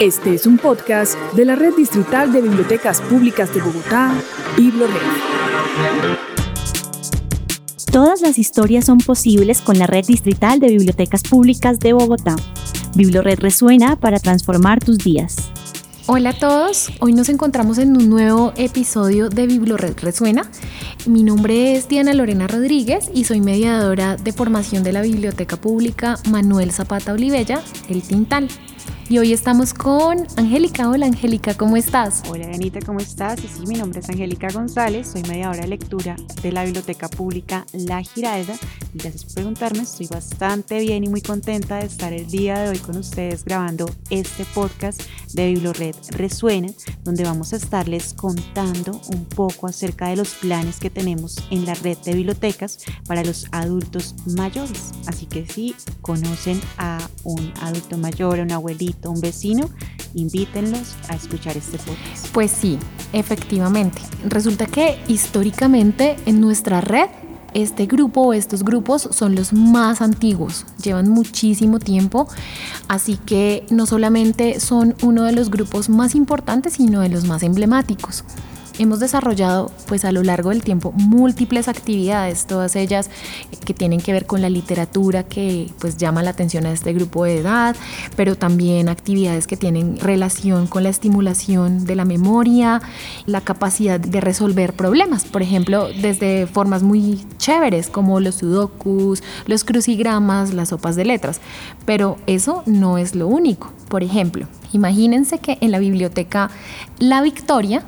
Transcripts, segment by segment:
Este es un podcast de la Red Distrital de Bibliotecas Públicas de Bogotá, BibloRed. Todas las historias son posibles con la Red Distrital de Bibliotecas Públicas de Bogotá. BibloRed resuena para transformar tus días. Hola a todos, hoy nos encontramos en un nuevo episodio de BibloRed Resuena. Mi nombre es Diana Lorena Rodríguez y soy mediadora de formación de la Biblioteca Pública Manuel Zapata Olivella, el Tintal. Y hoy estamos con Angélica. Hola Angélica, ¿cómo estás? Hola Anita, ¿cómo estás? Sí, mi nombre es Angélica González, soy mediadora de lectura de la Biblioteca Pública La Giralda. Y gracias por preguntarme, estoy bastante bien y muy contenta de estar el día de hoy con ustedes grabando este podcast de BibloRed Resuena, donde vamos a estarles contando un poco acerca de los planes que tenemos en la red de bibliotecas para los adultos mayores. Así que si conocen a un adulto mayor, a un abuelito, un vecino, invítenlos a escuchar este podcast. Pues sí, efectivamente. Resulta que históricamente en nuestra red este grupo o estos grupos son los más antiguos, llevan muchísimo tiempo, así que no solamente son uno de los grupos más importantes, sino de los más emblemáticos. Hemos desarrollado pues a lo largo del tiempo múltiples actividades, todas ellas que tienen que ver con la literatura que pues llama la atención a este grupo de edad, pero también actividades que tienen relación con la estimulación de la memoria, la capacidad de resolver problemas, por ejemplo, desde formas muy chéveres como los sudokus, los crucigramas, las sopas de letras. Pero eso no es lo único. Por ejemplo, imagínense que en la biblioteca La Victoria,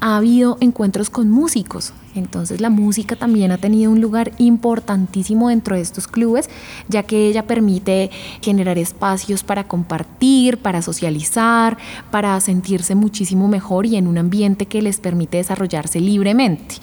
ha habido encuentros con músicos. Entonces la música también ha tenido un lugar importantísimo dentro de estos clubes, ya que ella permite generar espacios para compartir, para socializar, para sentirse muchísimo mejor y en un ambiente que les permite desarrollarse libremente.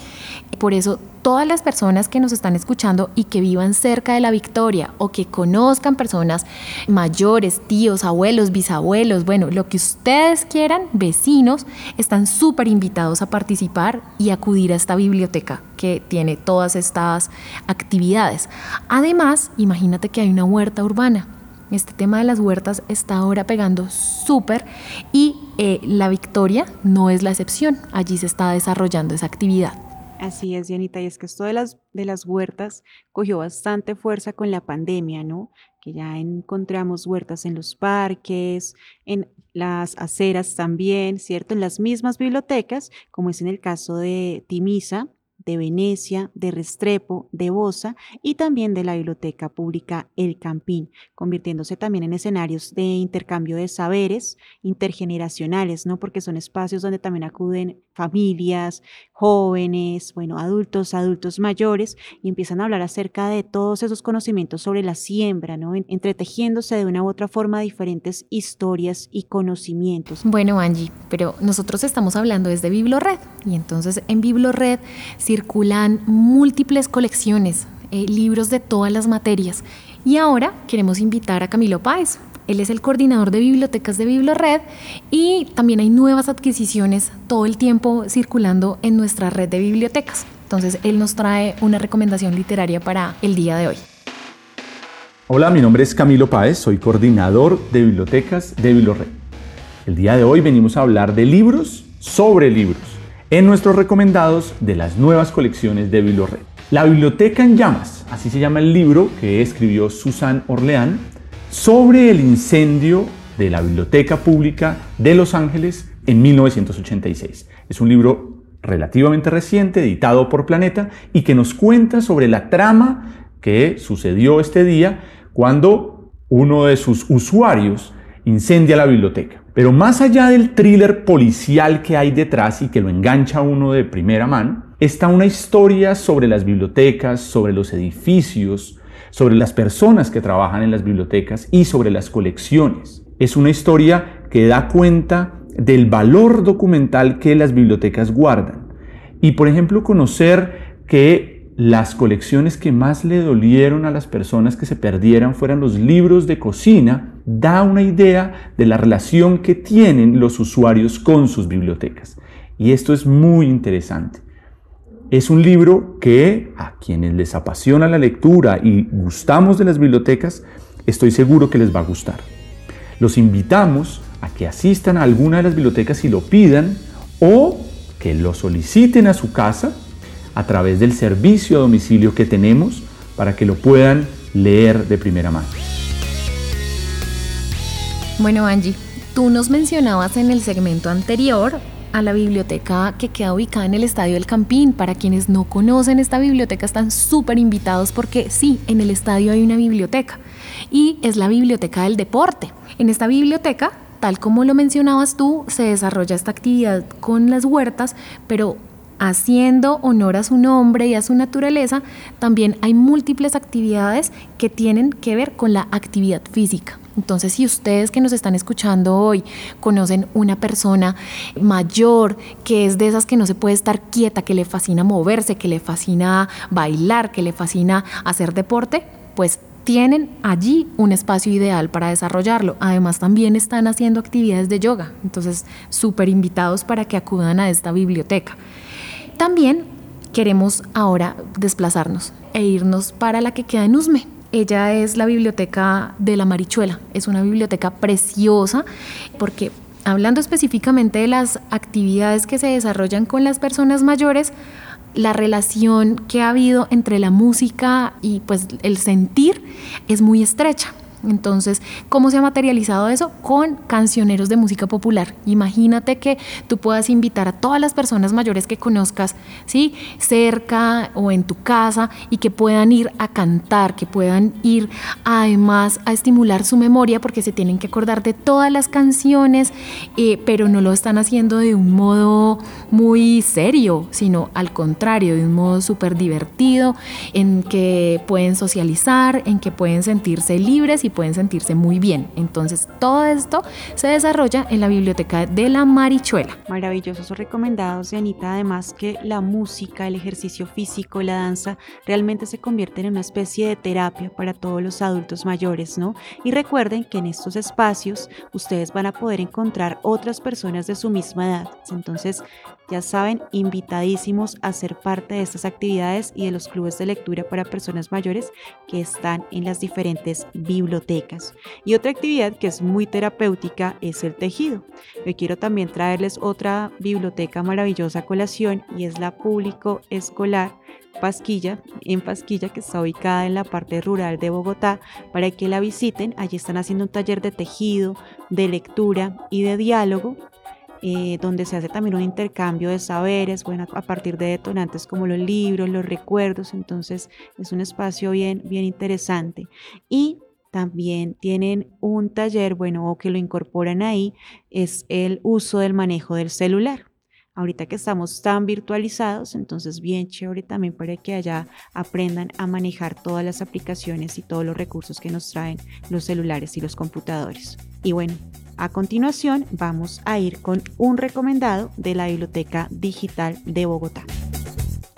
Por eso todas las personas que nos están escuchando y que vivan cerca de la Victoria o que conozcan personas mayores, tíos, abuelos, bisabuelos, bueno, lo que ustedes quieran, vecinos, están súper invitados a participar y acudir a esta biblioteca que tiene todas estas actividades. Además, imagínate que hay una huerta urbana. Este tema de las huertas está ahora pegando súper y eh, la Victoria no es la excepción. Allí se está desarrollando esa actividad. Así es, Dianita, y es que esto de las, de las huertas cogió bastante fuerza con la pandemia, ¿no? Que ya encontramos huertas en los parques, en las aceras también, ¿cierto? En las mismas bibliotecas, como es en el caso de Timisa, de Venecia, de Restrepo, de Bosa y también de la Biblioteca Pública El Campín, convirtiéndose también en escenarios de intercambio de saberes intergeneracionales, ¿no? Porque son espacios donde también acuden familias, jóvenes, bueno, adultos, adultos mayores, y empiezan a hablar acerca de todos esos conocimientos sobre la siembra, ¿no? Entretejiéndose de una u otra forma diferentes historias y conocimientos. Bueno, Angie, pero nosotros estamos hablando desde BibloRed, y entonces en BibloRed circulan múltiples colecciones, eh, libros de todas las materias. Y ahora queremos invitar a Camilo Páez, él es el coordinador de bibliotecas de BibloRed y también hay nuevas adquisiciones todo el tiempo circulando en nuestra red de bibliotecas. Entonces, él nos trae una recomendación literaria para el día de hoy. Hola, mi nombre es Camilo Páez, soy coordinador de bibliotecas de BibloRed. El día de hoy venimos a hablar de libros sobre libros en nuestros recomendados de las nuevas colecciones de BibloRed. La Biblioteca en Llamas, así se llama el libro que escribió Susan Orleán sobre el incendio de la Biblioteca Pública de Los Ángeles en 1986. Es un libro relativamente reciente, editado por Planeta, y que nos cuenta sobre la trama que sucedió este día cuando uno de sus usuarios incendia la biblioteca. Pero más allá del thriller policial que hay detrás y que lo engancha uno de primera mano, está una historia sobre las bibliotecas, sobre los edificios, sobre las personas que trabajan en las bibliotecas y sobre las colecciones. Es una historia que da cuenta del valor documental que las bibliotecas guardan. Y por ejemplo, conocer que las colecciones que más le dolieron a las personas que se perdieran fueran los libros de cocina, da una idea de la relación que tienen los usuarios con sus bibliotecas. Y esto es muy interesante. Es un libro que a quienes les apasiona la lectura y gustamos de las bibliotecas, estoy seguro que les va a gustar. Los invitamos a que asistan a alguna de las bibliotecas y lo pidan o que lo soliciten a su casa a través del servicio a domicilio que tenemos para que lo puedan leer de primera mano. Bueno, Angie, tú nos mencionabas en el segmento anterior a la biblioteca que queda ubicada en el Estadio del Campín. Para quienes no conocen esta biblioteca están súper invitados porque sí, en el estadio hay una biblioteca y es la biblioteca del deporte. En esta biblioteca, tal como lo mencionabas tú, se desarrolla esta actividad con las huertas, pero haciendo honor a su nombre y a su naturaleza, también hay múltiples actividades que tienen que ver con la actividad física. Entonces, si ustedes que nos están escuchando hoy conocen una persona mayor que es de esas que no se puede estar quieta, que le fascina moverse, que le fascina bailar, que le fascina hacer deporte, pues tienen allí un espacio ideal para desarrollarlo. Además, también están haciendo actividades de yoga, entonces súper invitados para que acudan a esta biblioteca. También queremos ahora desplazarnos e irnos para la que queda en Usme. Ella es la biblioteca de la Marichuela. Es una biblioteca preciosa porque hablando específicamente de las actividades que se desarrollan con las personas mayores, la relación que ha habido entre la música y pues el sentir es muy estrecha. Entonces, ¿cómo se ha materializado eso? Con cancioneros de música popular. Imagínate que tú puedas invitar a todas las personas mayores que conozcas, ¿sí? Cerca o en tu casa y que puedan ir a cantar, que puedan ir además a estimular su memoria porque se tienen que acordar de todas las canciones, eh, pero no lo están haciendo de un modo muy serio, sino al contrario, de un modo súper divertido, en que pueden socializar, en que pueden sentirse libres y pueden sentirse muy bien. Entonces, todo esto se desarrolla en la biblioteca de la Marichuela. Maravillosos recomendados Anita, además que la música, el ejercicio físico, la danza, realmente se convierten en una especie de terapia para todos los adultos mayores, ¿no? Y recuerden que en estos espacios ustedes van a poder encontrar otras personas de su misma edad. Entonces, ya saben, invitadísimos a ser parte de estas actividades y de los clubes de lectura para personas mayores que están en las diferentes bibliotecas. Y otra actividad que es muy terapéutica es el tejido. Yo quiero también traerles otra biblioteca maravillosa colación y es la público escolar Pasquilla, en Pasquilla, que está ubicada en la parte rural de Bogotá, para que la visiten. Allí están haciendo un taller de tejido, de lectura y de diálogo eh, donde se hace también un intercambio de saberes, bueno, a partir de detonantes como los libros, los recuerdos, entonces es un espacio bien, bien interesante. Y también tienen un taller, bueno, o que lo incorporan ahí, es el uso del manejo del celular. Ahorita que estamos tan virtualizados, entonces bien chévere también para que allá aprendan a manejar todas las aplicaciones y todos los recursos que nos traen los celulares y los computadores. Y bueno, a continuación, vamos a ir con un recomendado de la Biblioteca Digital de Bogotá.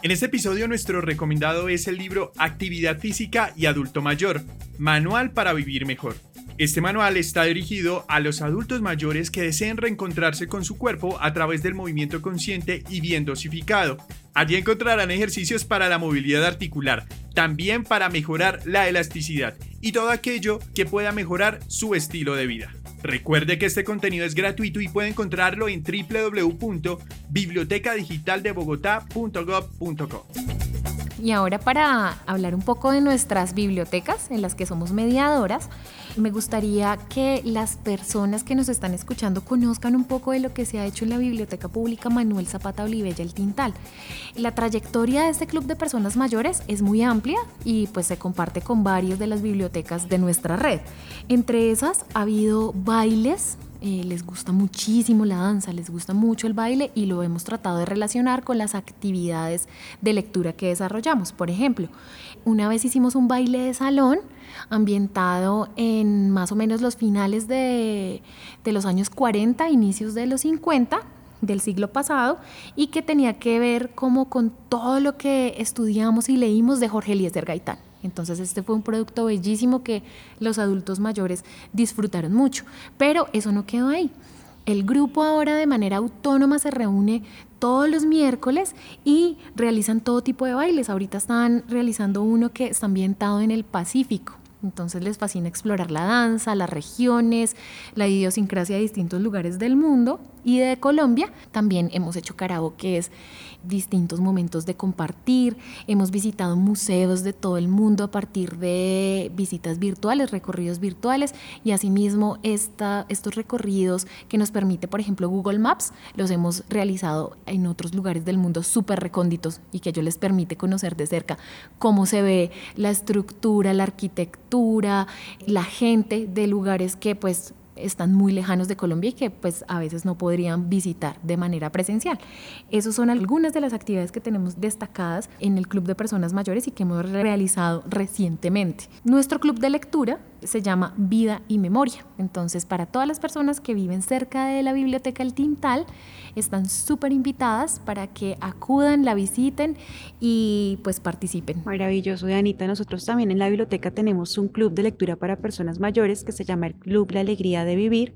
En este episodio nuestro recomendado es el libro Actividad Física y Adulto Mayor, Manual para Vivir Mejor. Este manual está dirigido a los adultos mayores que deseen reencontrarse con su cuerpo a través del movimiento consciente y bien dosificado. Allí encontrarán ejercicios para la movilidad articular, también para mejorar la elasticidad y todo aquello que pueda mejorar su estilo de vida. Recuerde que este contenido es gratuito y puede encontrarlo en www.bibliotecadigitaldebogotá.gov.co. Y ahora para hablar un poco de nuestras bibliotecas en las que somos mediadoras, me gustaría que las personas que nos están escuchando conozcan un poco de lo que se ha hecho en la Biblioteca Pública Manuel Zapata Olivella El Tintal. La trayectoria de este club de personas mayores es muy amplia y pues se comparte con varias de las bibliotecas de nuestra red. Entre esas ha habido bailes, eh, les gusta muchísimo la danza, les gusta mucho el baile y lo hemos tratado de relacionar con las actividades de lectura que desarrollamos. Por ejemplo, una vez hicimos un baile de salón ambientado en más o menos los finales de, los años 40, inicios de los 50 del siglo pasado y que tenía que ver como con todo lo que estudiamos y leímos de Jorge Eliezer Gaitán. Entonces este fue un producto bellísimo que los adultos mayores disfrutaron mucho, pero eso no quedó ahí. El grupo ahora de manera autónoma se reúne todos los miércoles y realizan todo tipo de bailes. Ahorita están realizando uno que está ambientado en el Pacífico. Entonces les fascina explorar la danza, las regiones, la idiosincrasia de distintos lugares del mundo y de Colombia. También hemos hecho karaoke, distintos momentos de compartir. Hemos visitado museos de todo el mundo a partir de visitas virtuales, recorridos virtuales y asimismo esta, estos recorridos que nos permite, por ejemplo, Google Maps, los hemos realizado en otros lugares del mundo súper recónditos y que ello les permite conocer de cerca cómo se ve la estructura, la arquitectura, la gente de lugares que pues están muy lejanos de Colombia y que pues a veces no podrían visitar de manera presencial. Esas son algunas de las actividades que tenemos destacadas en el Club de Personas Mayores y que hemos realizado recientemente. Nuestro club de lectura se llama Vida y Memoria. Entonces, para todas las personas que viven cerca de la Biblioteca El Tintal, están súper invitadas para que acudan, la visiten y pues participen. Maravilloso, Anita. Nosotros también en la biblioteca tenemos un club de lectura para personas mayores que se llama el Club La Alegría de Vivir.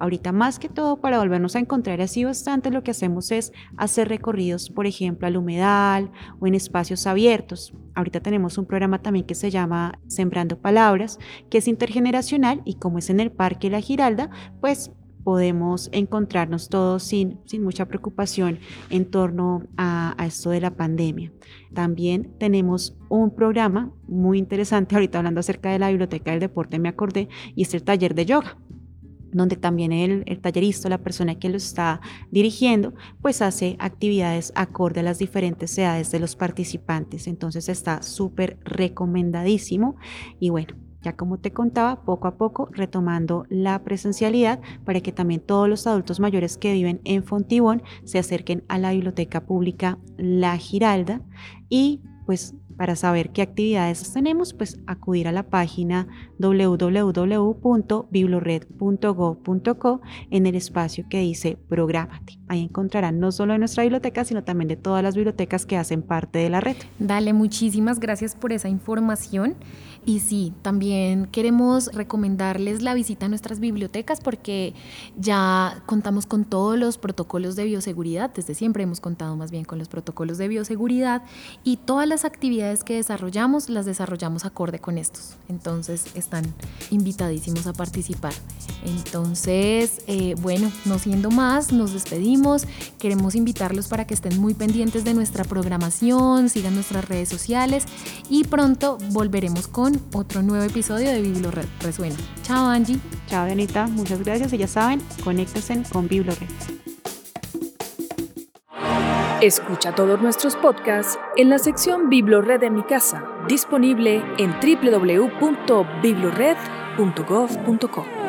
Ahorita más que todo para volvernos a encontrar así bastante lo que hacemos es hacer recorridos, por ejemplo, al humedal o en espacios abiertos. Ahorita tenemos un programa también que se llama Sembrando Palabras, que es intergeneracional y como es en el Parque La Giralda, pues podemos encontrarnos todos sin, sin mucha preocupación en torno a, a, esto de la pandemia. También tenemos un programa muy interesante, ahorita hablando acerca de la biblioteca del deporte me acordé, y es el taller de yoga donde también el, tallerista, la persona que lo está dirigiendo, pues hace actividades acorde a las diferentes edades de los participantes. Entonces está súper recomendadísimo y bueno, ya como te contaba, poco a poco retomando la presencialidad para que también todos los adultos mayores que viven en Fontibón se acerquen a la Biblioteca Pública La Giralda y pues para saber qué actividades tenemos, pues acudir a la página www.biblored.gov.co en el espacio que dice Prográmate. Ahí encontrarán no solo de nuestra biblioteca, sino también de todas las bibliotecas que hacen parte de la red. Dale, muchísimas gracias por esa información. Y sí, también queremos recomendarles la visita a nuestras bibliotecas porque ya contamos con todos los protocolos de bioseguridad, desde siempre hemos contado más bien con los protocolos de bioseguridad y todas las actividades que desarrollamos las desarrollamos acorde con estos. Entonces están invitadísimos a participar. Entonces, eh, bueno, no siendo más, nos despedimos. Queremos invitarlos para que estén muy pendientes de nuestra programación, sigan nuestras redes sociales y pronto volveremos con otro nuevo episodio de Biblored Resuena. Chao Angie. Chao Anita, muchas gracias y ya saben, conéctense con Biblored. Escucha todos nuestros podcasts en la sección Biblored de mi casa, disponible en www.biblored.gov.co.